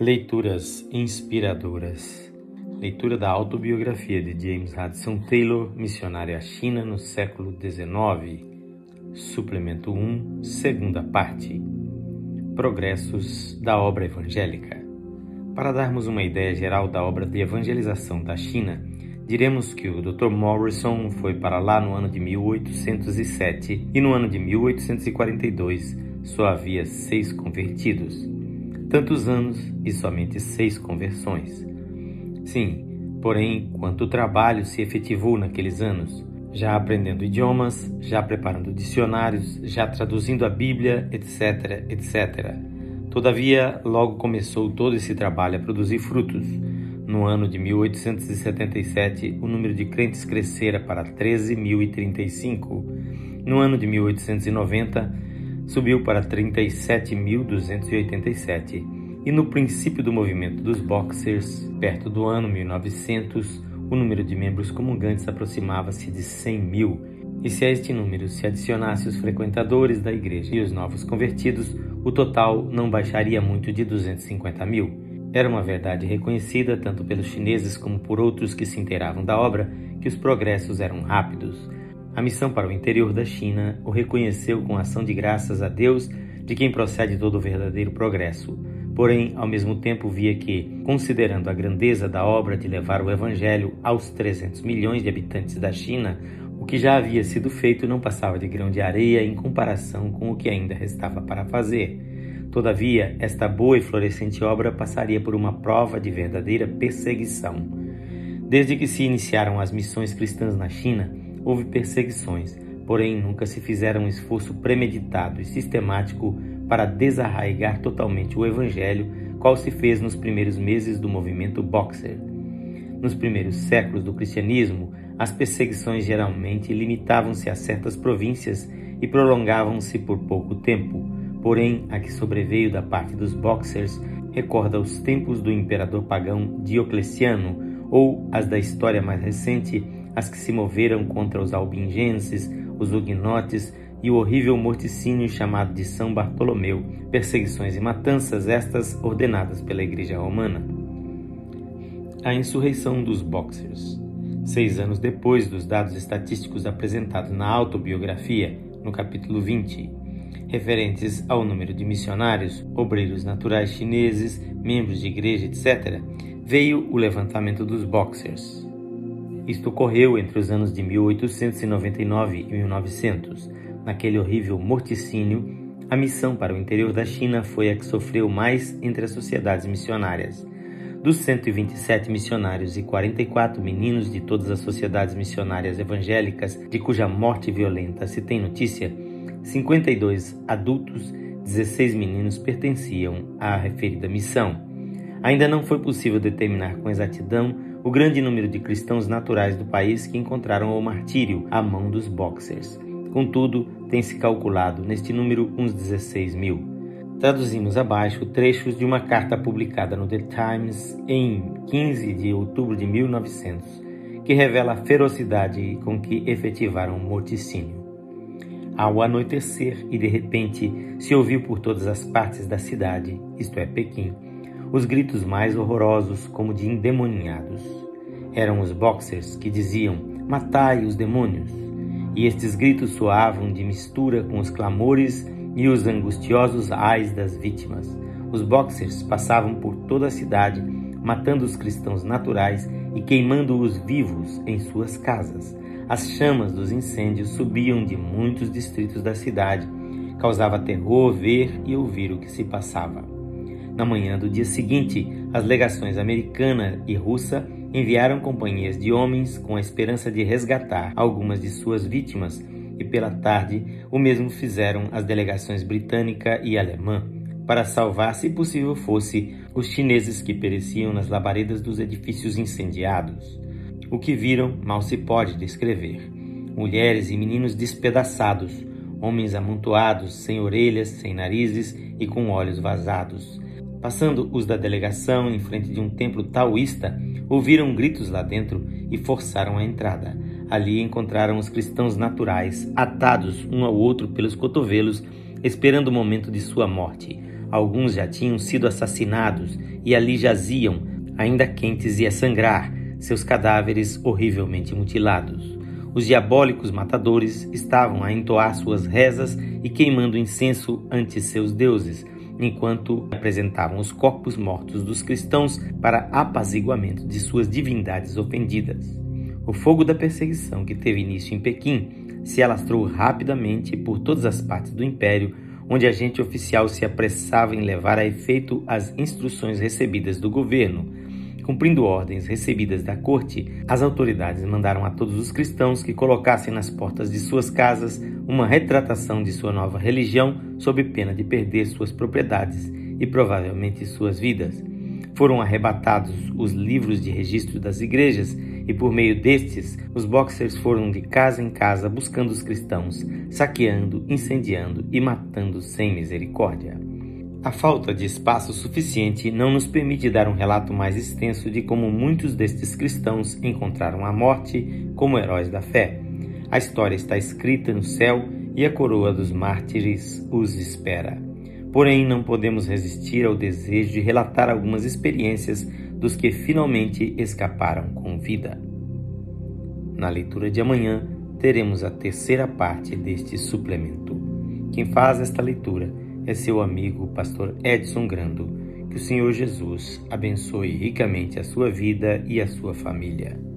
Leituras inspiradoras. Leitura da autobiografia de James Hudson Taylor, missionário à China no século XIX. Suplemento 1, segunda parte. Progressos da obra evangélica. Para darmos uma ideia geral da obra de evangelização da China, diremos que o Dr. Morrison foi para lá no ano de 1807 e no ano de 1842 só havia seis convertidos tantos anos e somente seis conversões. Sim, porém, quanto trabalho se efetivou naqueles anos, já aprendendo idiomas, já preparando dicionários, já traduzindo a Bíblia, etc, etc. Todavia, logo começou todo esse trabalho a produzir frutos. No ano de 1877, o número de crentes crescera para 13.035. No ano de 1890, subiu para 37.287 e no princípio do movimento dos Boxers, perto do ano 1900, o número de membros comungantes aproximava-se de 100 mil. E se a este número se adicionasse os frequentadores da igreja e os novos convertidos, o total não baixaria muito de 250 mil. Era uma verdade reconhecida tanto pelos chineses como por outros que se inteiravam da obra que os progressos eram rápidos. A missão para o interior da China o reconheceu com ação de graças a Deus, de quem procede todo o verdadeiro progresso. Porém, ao mesmo tempo, via que, considerando a grandeza da obra de levar o Evangelho aos 300 milhões de habitantes da China, o que já havia sido feito não passava de grão de areia em comparação com o que ainda restava para fazer. Todavia, esta boa e florescente obra passaria por uma prova de verdadeira perseguição. Desde que se iniciaram as missões cristãs na China, houve perseguições, porém nunca se fizeram um esforço premeditado e sistemático para desarraigar totalmente o Evangelho, qual se fez nos primeiros meses do movimento Boxer. Nos primeiros séculos do cristianismo, as perseguições geralmente limitavam-se a certas províncias e prolongavam-se por pouco tempo. Porém, a que sobreveio da parte dos Boxers recorda os tempos do imperador pagão Diocleciano ou as da história mais recente as que se moveram contra os albingenses, os huguenotes e o horrível morticínio chamado de São Bartolomeu, perseguições e matanças estas ordenadas pela Igreja Romana. A insurreição dos Boxers. Seis anos depois dos dados estatísticos apresentados na autobiografia, no capítulo 20, referentes ao número de missionários, obreiros naturais chineses, membros de igreja, etc., veio o levantamento dos Boxers. Isto ocorreu entre os anos de 1899 e 1900. Naquele horrível morticínio, a missão para o interior da China foi a que sofreu mais entre as sociedades missionárias. Dos 127 missionários e 44 meninos de todas as sociedades missionárias evangélicas de cuja morte violenta se tem notícia, 52 adultos, 16 meninos pertenciam à referida missão. Ainda não foi possível determinar com exatidão o grande número de cristãos naturais do país que encontraram o martírio à mão dos Boxers. Contudo, tem-se calculado neste número uns 16 mil. Traduzimos abaixo trechos de uma carta publicada no The Times em 15 de outubro de 1900, que revela a ferocidade com que efetivaram o morticínio. Ao anoitecer e de repente se ouviu por todas as partes da cidade, isto é, Pequim, os gritos mais horrorosos, como de endemoniados. Eram os boxers que diziam: Matai os demônios! E estes gritos soavam de mistura com os clamores e os angustiosos ais das vítimas. Os boxers passavam por toda a cidade, matando os cristãos naturais e queimando-os vivos em suas casas. As chamas dos incêndios subiam de muitos distritos da cidade. Causava terror ver e ouvir o que se passava. Na manhã do dia seguinte, as legações americana e russa enviaram companhias de homens com a esperança de resgatar algumas de suas vítimas, e pela tarde o mesmo fizeram as delegações britânica e alemã, para salvar, se possível fosse, os chineses que pereciam nas labaredas dos edifícios incendiados. O que viram mal se pode descrever. Mulheres e meninos despedaçados, homens amontoados, sem orelhas, sem narizes e com olhos vazados Passando os da delegação em frente de um templo taoísta, ouviram gritos lá dentro e forçaram a entrada. Ali encontraram os cristãos naturais, atados um ao outro pelos cotovelos, esperando o momento de sua morte. Alguns já tinham sido assassinados e ali jaziam, ainda quentes e a sangrar, seus cadáveres horrivelmente mutilados. Os diabólicos matadores estavam a entoar suas rezas e queimando incenso ante seus deuses, enquanto apresentavam os corpos mortos dos cristãos para apaziguamento de suas divindades ofendidas. O fogo da perseguição que teve início em Pequim se alastrou rapidamente por todas as partes do império, onde a agente oficial se apressava em levar a efeito as instruções recebidas do governo. Cumprindo ordens recebidas da corte, as autoridades mandaram a todos os cristãos que colocassem nas portas de suas casas uma retratação de sua nova religião, sob pena de perder suas propriedades e provavelmente suas vidas. Foram arrebatados os livros de registro das igrejas e por meio destes, os boxers foram de casa em casa buscando os cristãos, saqueando, incendiando e matando sem misericórdia. A falta de espaço suficiente não nos permite dar um relato mais extenso de como muitos destes cristãos encontraram a morte como heróis da fé. A história está escrita no céu e a coroa dos mártires os espera. Porém, não podemos resistir ao desejo de relatar algumas experiências dos que finalmente escaparam com vida. Na leitura de amanhã, teremos a terceira parte deste suplemento. Quem faz esta leitura é seu amigo, pastor Edson Grando. Que o Senhor Jesus abençoe ricamente a sua vida e a sua família.